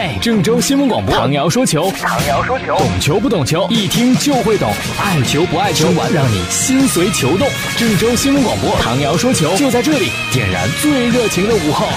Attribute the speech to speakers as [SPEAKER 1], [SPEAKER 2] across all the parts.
[SPEAKER 1] 嘿，郑州新闻广播，唐瑶说球，
[SPEAKER 2] 唐瑶说球，
[SPEAKER 1] 懂球不懂球，一听就会懂，爱球不爱球，玩让你心随球动。郑州新闻广播，唐瑶说球就在这里，点燃最热情的午后。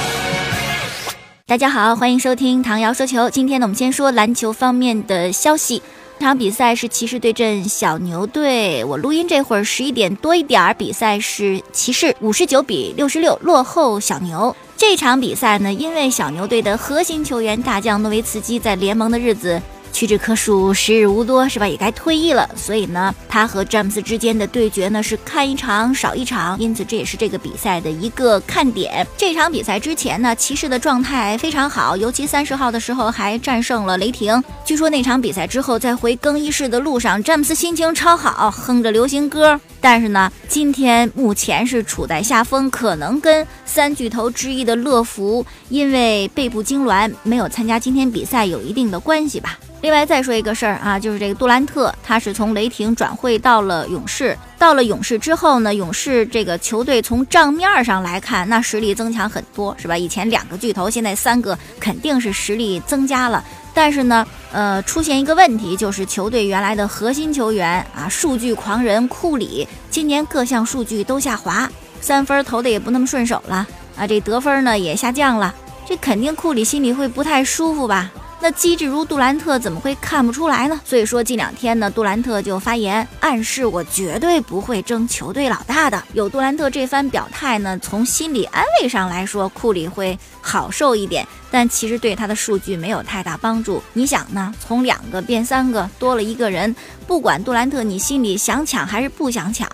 [SPEAKER 3] 大家好，欢迎收听唐瑶说球。今天呢，我们先说篮球方面的消息。这场比赛是骑士对阵小牛队。我录音这会儿十一点多一点儿，比赛是骑士五十九比六十六落后小牛。这场比赛呢，因为小牛队的核心球员大将诺维茨基在联盟的日子。屈指可数，时日无多，是吧？也该退役了。所以呢，他和詹姆斯之间的对决呢是看一场少一场，因此这也是这个比赛的一个看点。这场比赛之前呢，骑士的状态非常好，尤其三十号的时候还战胜了雷霆。据说那场比赛之后，在回更衣室的路上，詹姆斯心情超好，哼着流行歌。但是呢，今天目前是处在下风，可能跟三巨头之一的乐福因为背部痉挛没有参加今天比赛有一定的关系吧。另外再说一个事儿啊，就是这个杜兰特，他是从雷霆转会到了勇士。到了勇士之后呢，勇士这个球队从账面上来看，那实力增强很多，是吧？以前两个巨头，现在三个，肯定是实力增加了。但是呢，呃，出现一个问题，就是球队原来的核心球员啊，数据狂人库里，今年各项数据都下滑，三分投的也不那么顺手了啊，这得分呢也下降了，这肯定库里心里会不太舒服吧？那机智如杜兰特怎么会看不出来呢？所以说近两天呢，杜兰特就发言暗示我绝对不会争球队老大的。有杜兰特这番表态呢，从心理安慰上来说，库里会好受一点，但其实对他的数据没有太大帮助。你想呢？从两个变三个，多了一个人，不管杜兰特你心里想抢还是不想抢，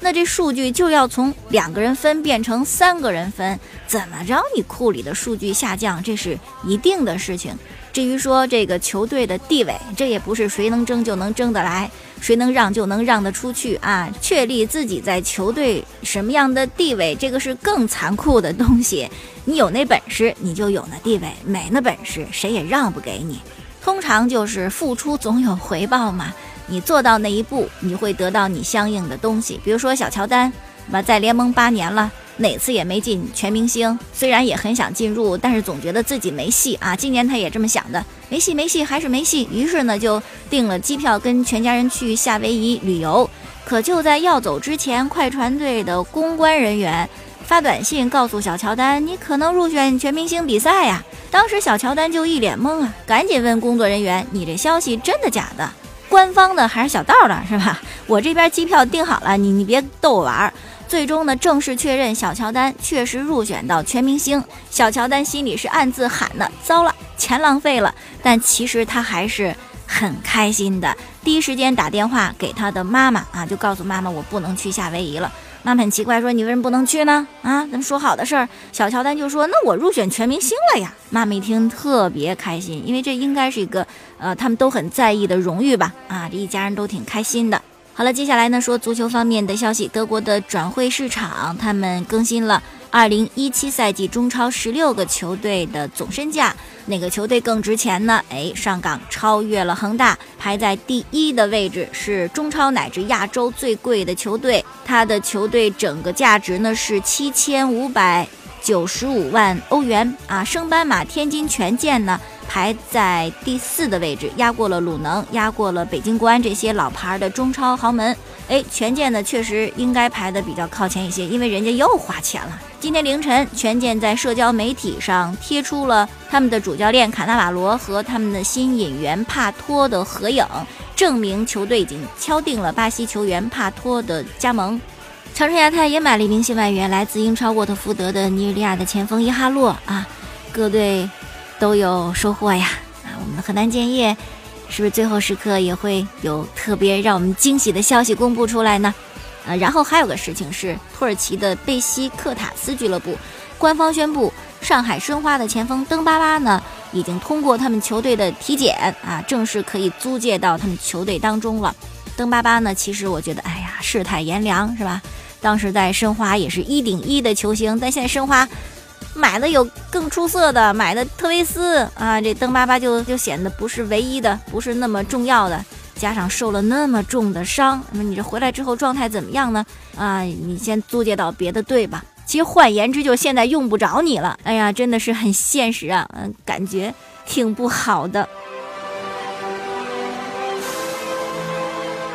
[SPEAKER 3] 那这数据就要从两个人分变成三个人分，怎么着你库里的数据下降，这是一定的事情。至于说这个球队的地位，这也不是谁能争就能争得来，谁能让就能让得出去啊！确立自己在球队什么样的地位，这个是更残酷的东西。你有那本事，你就有那地位；没那本事，谁也让不给你。通常就是付出总有回报嘛。你做到那一步，你会得到你相应的东西。比如说小乔丹，么，在联盟八年了。哪次也没进全明星，虽然也很想进入，但是总觉得自己没戏啊。今年他也这么想的，没戏没戏还是没戏。于是呢，就订了机票跟全家人去夏威夷旅游。可就在要走之前，快船队的公关人员发短信告诉小乔丹：“你可能入选全明星比赛呀。”当时小乔丹就一脸懵啊，赶紧问工作人员：“你这消息真的假的？官方的还是小道的，是吧？我这边机票订好了，你你别逗我玩儿。”最终呢，正式确认小乔丹确实入选到全明星。小乔丹心里是暗自喊的：“糟了，钱浪费了。”但其实他还是很开心的。第一时间打电话给他的妈妈啊，就告诉妈妈：“我不能去夏威夷了。”妈妈很奇怪，说：“你为什么不能去呢？啊，咱们说好的事儿。”小乔丹就说：“那我入选全明星了呀！”妈妈一听特别开心，因为这应该是一个呃他们都很在意的荣誉吧？啊，这一家人都挺开心的。好了，接下来呢说足球方面的消息。德国的转会市场，他们更新了2017赛季中超十六个球队的总身价，哪个球队更值钱呢？哎，上港超越了恒大，排在第一的位置，是中超乃至亚洲最贵的球队。它的球队整个价值呢是七千五百九十五万欧元啊。升班马天津权健呢？排在第四的位置，压过了鲁能，压过了北京国安这些老牌的中超豪门。哎，权健呢确实应该排的比较靠前一些，因为人家又花钱了。今天凌晨，权健在社交媒体上贴出了他们的主教练卡纳瓦罗和他们的新引援帕托的合影，证明球队已经敲定了巴西球员帕托的加盟。长春亚泰也买了一名新外援，来自英超沃特福德的尼日利亚的前锋伊哈洛啊，各队。都有收获呀！啊，我们的河南建业是不是最后时刻也会有特别让我们惊喜的消息公布出来呢？啊，然后还有个事情是，土耳其的贝西克塔斯俱乐部官方宣布，上海申花的前锋登巴巴呢已经通过他们球队的体检啊，正式可以租借到他们球队当中了。登巴巴呢，其实我觉得，哎呀，世态炎凉是吧？当时在申花也是一顶一的球星，但现在申花。买的有更出色的，买的特维斯啊，这登巴巴就就显得不是唯一的，不是那么重要的，加上受了那么重的伤，那么你这回来之后状态怎么样呢？啊，你先租借到别的队吧。其实换言之，就现在用不着你了。哎呀，真的是很现实啊，嗯，感觉挺不好的。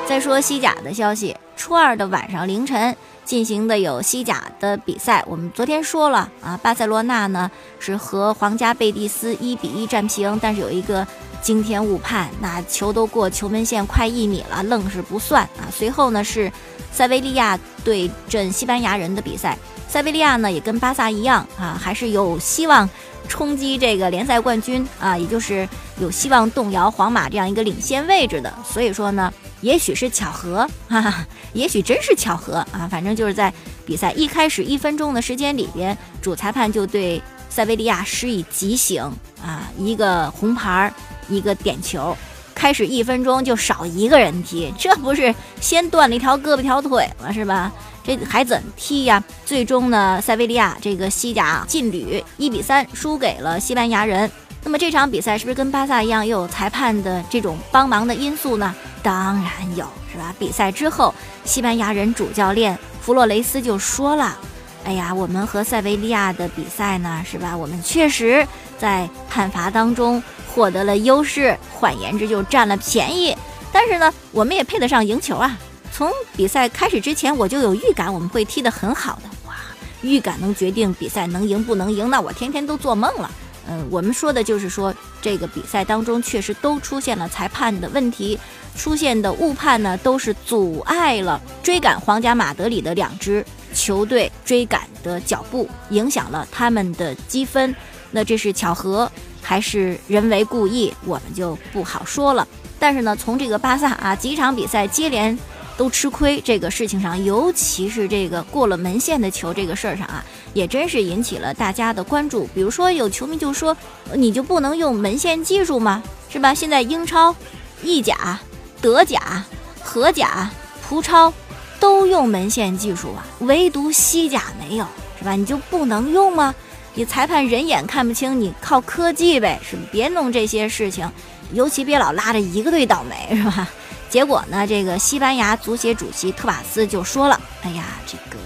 [SPEAKER 3] 再说西甲的消息，初二的晚上凌晨进行的有西甲的比赛。我们昨天说了啊，巴塞罗那呢是和皇家贝蒂斯一比一战平，但是有一个惊天误判，那球都过球门线快一米了，愣是不算啊。随后呢是塞维利亚对阵西班牙人的比赛，塞维利亚呢也跟巴萨一样啊，还是有希望。冲击这个联赛冠军啊，也就是有希望动摇皇马这样一个领先位置的。所以说呢，也许是巧合，哈哈，也许真是巧合啊。反正就是在比赛一开始一分钟的时间里边，主裁判就对塞维利亚施以极刑啊，一个红牌，一个点球。开始一分钟就少一个人踢，这不是先断了一条胳膊条腿了是吧？这还怎踢呀？最终呢，塞维利亚这个西甲劲旅一比三输给了西班牙人。那么这场比赛是不是跟巴萨一样，又有裁判的这种帮忙的因素呢？当然有，是吧？比赛之后，西班牙人主教练弗洛雷斯就说了：“哎呀，我们和塞维利亚的比赛呢，是吧？我们确实在判罚当中获得了优势，换言之就占了便宜。但是呢，我们也配得上赢球啊。”从比赛开始之前，我就有预感我们会踢得很好的。哇，预感能决定比赛能赢不能赢，那我天天都做梦了。嗯，我们说的就是说，这个比赛当中确实都出现了裁判的问题，出现的误判呢，都是阻碍了追赶皇家马德里的两支球队追赶的脚步，影响了他们的积分。那这是巧合还是人为故意，我们就不好说了。但是呢，从这个巴萨啊几场比赛接连。都吃亏这个事情上，尤其是这个过了门线的球这个事儿上啊，也真是引起了大家的关注。比如说有球迷就说：“你就不能用门线技术吗？是吧？现在英超、意甲、德甲、荷甲、葡超都用门线技术啊，唯独西甲没有，是吧？你就不能用吗？你裁判人眼看不清，你靠科技呗，是？别弄这些事情，尤其别老拉着一个队倒霉，是吧？”结果呢？这个西班牙足协主席特瓦斯就说了：“哎呀，这个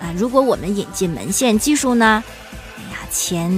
[SPEAKER 3] 啊，如果我们引进门线技术呢，哎呀，钱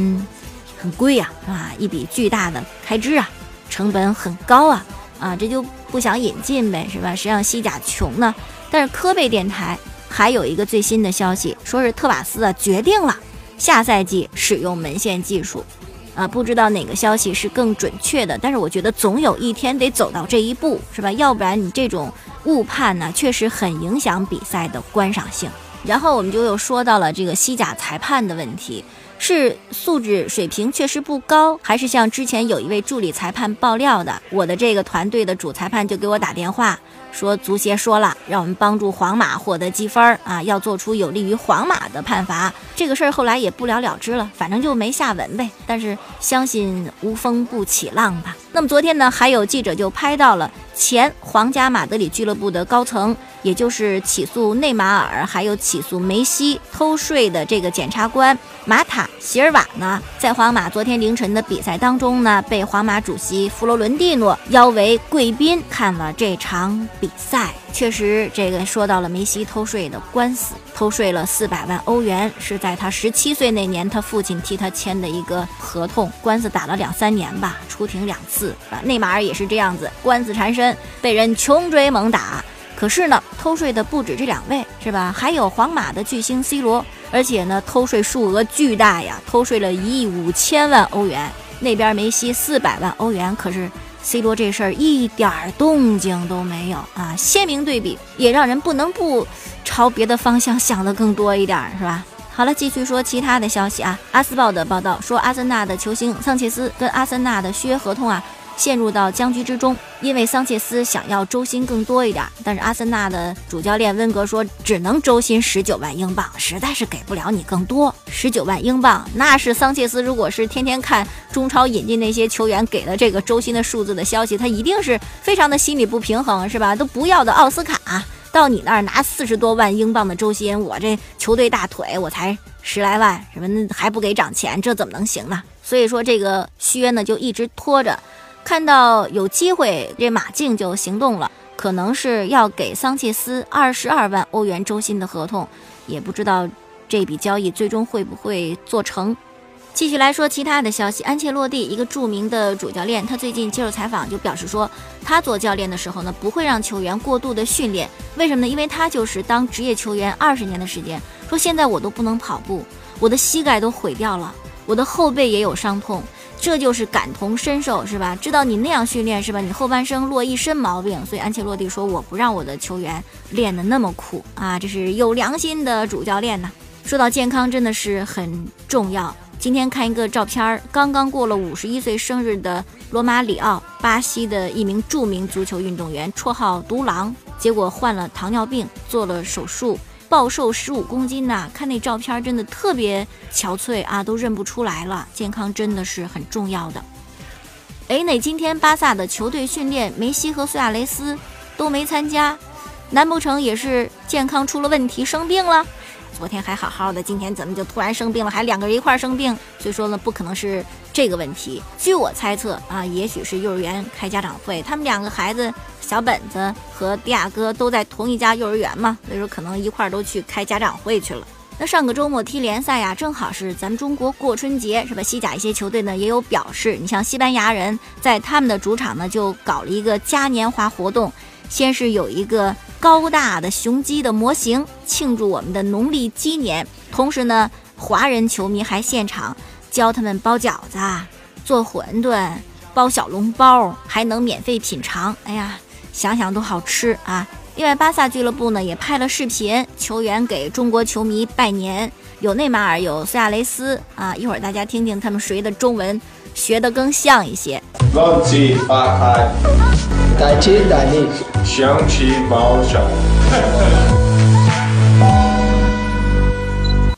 [SPEAKER 3] 很贵呀，是吧？一笔巨大的开支啊，成本很高啊，啊，这就不想引进呗，是吧？谁让西甲穷呢？但是科贝电台还有一个最新的消息，说是特瓦斯啊决定了下赛季使用门线技术。”啊，不知道哪个消息是更准确的，但是我觉得总有一天得走到这一步，是吧？要不然你这种误判呢，确实很影响比赛的观赏性。然后我们就又说到了这个西甲裁判的问题，是素质水平确实不高，还是像之前有一位助理裁判爆料的，我的这个团队的主裁判就给我打电话。说足协说了，让我们帮助皇马获得积分儿啊，要做出有利于皇马的判罚。这个事儿后来也不了了之了，反正就没下文呗。但是相信无风不起浪吧。那么昨天呢，还有记者就拍到了前皇家马德里俱乐部的高层，也就是起诉内马尔还有起诉梅西偷税的这个检察官马塔席尔瓦呢，在皇马昨天凌晨的比赛当中呢，被皇马主席弗洛伦蒂诺邀为贵宾看了这场。比赛确实，这个说到了梅西偷税的官司，偷税了四百万欧元，是在他十七岁那年，他父亲替他签的一个合同，官司打了两三年吧，出庭两次啊。内马尔也是这样子，官司缠身，被人穷追猛打。可是呢，偷税的不止这两位，是吧？还有皇马的巨星 C 罗，而且呢，偷税数额巨大呀，偷税了一亿五千万欧元。那边梅西四百万欧元，可是。C 罗这事儿一点儿动静都没有啊！鲜明对比，也让人不能不朝别的方向想的更多一点，是吧？好了，继续说其他的消息啊。阿斯报的报道说，阿森纳的球星桑切斯跟阿森纳的续约合同啊。陷入到僵局之中，因为桑切斯想要周薪更多一点，但是阿森纳的主教练温格说只能周薪十九万英镑，实在是给不了你更多。十九万英镑，那是桑切斯如果是天天看中超引进那些球员给了这个周薪的数字的消息，他一定是非常的心理不平衡，是吧？都不要的奥斯卡到你那儿拿四十多万英镑的周薪，我这球队大腿我才十来万，什么还不给涨钱，这怎么能行呢？所以说这个续约呢就一直拖着。看到有机会，这马竞就行动了，可能是要给桑切斯二十二万欧元周薪的合同，也不知道这笔交易最终会不会做成？继续来说其他的消息，安切洛蒂一个著名的主教练，他最近接受采访就表示说，他做教练的时候呢，不会让球员过度的训练，为什么呢？因为他就是当职业球员二十年的时间，说现在我都不能跑步，我的膝盖都毁掉了，我的后背也有伤痛，这就是感同身受，是吧？知道你那样训练是吧？你后半生落一身毛病，所以安切洛蒂说，我不让我的球员练得那么苦啊，这是有良心的主教练呐。说到健康，真的是很重要。今天看一个照片儿，刚刚过了五十一岁生日的罗马里奥，巴西的一名著名足球运动员，绰号“独狼”，结果患了糖尿病，做了手术，暴瘦十五公斤呐！看那照片，真的特别憔悴啊，都认不出来了。健康真的是很重要的。哎，那今天巴萨的球队训练，梅西和苏亚雷斯都没参加，难不成也是健康出了问题，生病了？昨天还好好的，今天怎么就突然生病了？还两个人一块儿生病，所以说呢，不可能是这个问题。据我猜测啊，也许是幼儿园开家长会，他们两个孩子小本子和迪亚哥都在同一家幼儿园嘛，所以说可能一块儿都去开家长会去了。那上个周末踢联赛呀，正好是咱们中国过春节，是吧？西甲一些球队呢也有表示，你像西班牙人在他们的主场呢就搞了一个嘉年华活动，先是有一个。高大的雄鸡的模型庆祝我们的农历鸡年，同时呢，华人球迷还现场教他们包饺子、做馄饨、包小笼包，还能免费品尝。哎呀，想想都好吃啊！另外，巴萨俱乐部呢也拍了视频，球员给中国球迷拜年，有内马尔，有苏亚雷斯啊。一会儿大家听听他们谁的中文学得更像一些。
[SPEAKER 2] 恭喜发财，
[SPEAKER 4] 大吉大利，
[SPEAKER 2] 身体保重。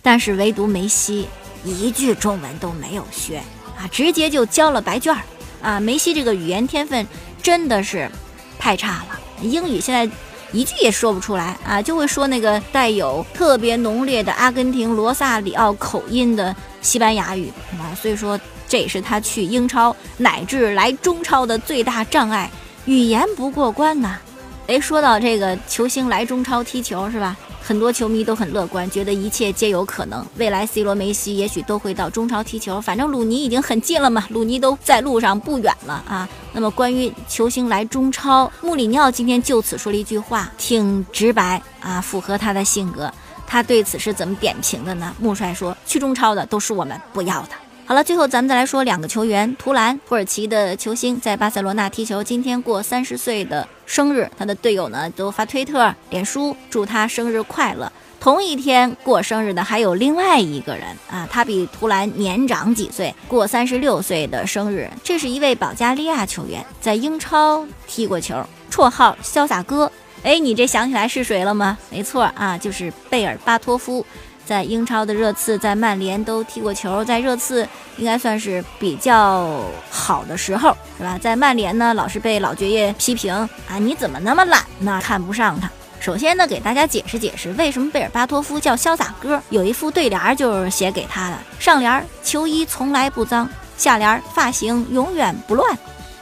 [SPEAKER 3] 但是唯独梅西一句中文都没有学啊，直接就交了白卷儿啊！梅西这个语言天分真的是太差了，英语现在一句也说不出来啊，就会说那个带有特别浓烈的阿根廷罗萨里奥口音的西班牙语啊，所以说。这也是他去英超乃至来中超的最大障碍，语言不过关呐。哎，说到这个球星来中超踢球是吧？很多球迷都很乐观，觉得一切皆有可能。未来 C 罗、梅西也许都会到中超踢球，反正鲁尼已经很近了嘛，鲁尼都在路上不远了啊。那么关于球星来中超，穆里尼奥今天就此说了一句话，挺直白啊，符合他的性格。他对此是怎么点评的呢？穆帅说：“去中超的都是我们不要的。”好了，最后咱们再来说两个球员，图兰，土耳其的球星，在巴塞罗那踢球，今天过三十岁的生日，他的队友呢都发推特、脸书祝他生日快乐。同一天过生日的还有另外一个人啊，他比图兰年长几岁，过三十六岁的生日。这是一位保加利亚球员，在英超踢过球，绰号潇洒哥。哎，你这想起来是谁了吗？没错啊，就是贝尔巴托夫。在英超的热刺，在曼联都踢过球，在热刺应该算是比较好的时候，是吧？在曼联呢，老是被老爵爷批评啊，你怎么那么懒呢？看不上他。首先呢，给大家解释解释，为什么贝尔巴托夫叫潇洒哥？有一副对联就是写给他的，上联球衣从来不脏，下联发型永远不乱。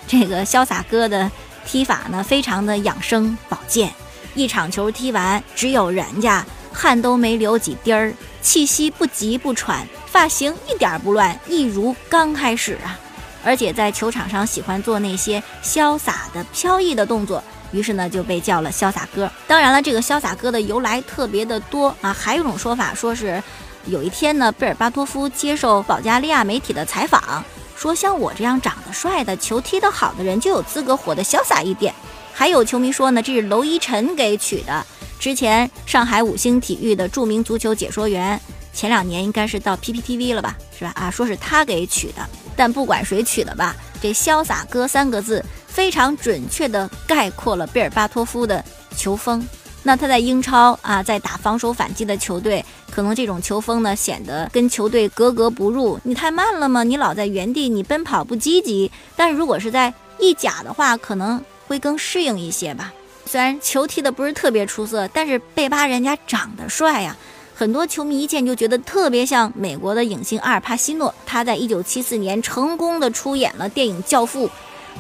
[SPEAKER 3] 这个潇洒哥的踢法呢，非常的养生保健，一场球踢完，只有人家。汗都没流几滴儿，气息不急不喘，发型一点不乱，一如刚开始啊！而且在球场上喜欢做那些潇洒的、飘逸的动作，于是呢就被叫了潇洒哥。当然了，这个潇洒哥的由来特别的多啊！还有一种说法，说是有一天呢，贝尔巴托夫接受保加利亚媒体的采访，说像我这样长得帅的、球踢得好的人就有资格活得潇洒一点。还有球迷说呢，这是娄一晨给取的。之前上海五星体育的著名足球解说员，前两年应该是到 PPTV 了吧，是吧？啊，说是他给取的。但不管谁取的吧，这“潇洒哥”三个字非常准确地概括了贝尔巴托夫的球风。那他在英超啊，在打防守反击的球队，可能这种球风呢显得跟球队格格不入。你太慢了吗？你老在原地，你奔跑不积极。但如果是在意甲的话，可能会更适应一些吧。虽然球踢的不是特别出色，但是贝巴人家长得帅呀，很多球迷一见就觉得特别像美国的影星阿尔帕西诺。他在一九七四年成功的出演了电影《教父》，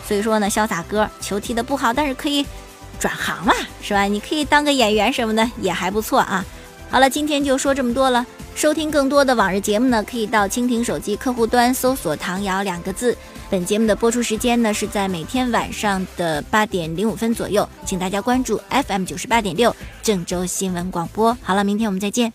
[SPEAKER 3] 所以说呢，潇洒哥球踢的不好，但是可以转行嘛，是吧？你可以当个演员什么的也还不错啊。好了，今天就说这么多了。收听更多的往日节目呢，可以到蜻蜓手机客户端搜索“唐瑶”两个字。本节目的播出时间呢是在每天晚上的八点零五分左右，请大家关注 FM 九十八点六郑州新闻广播。好了，明天我们再见。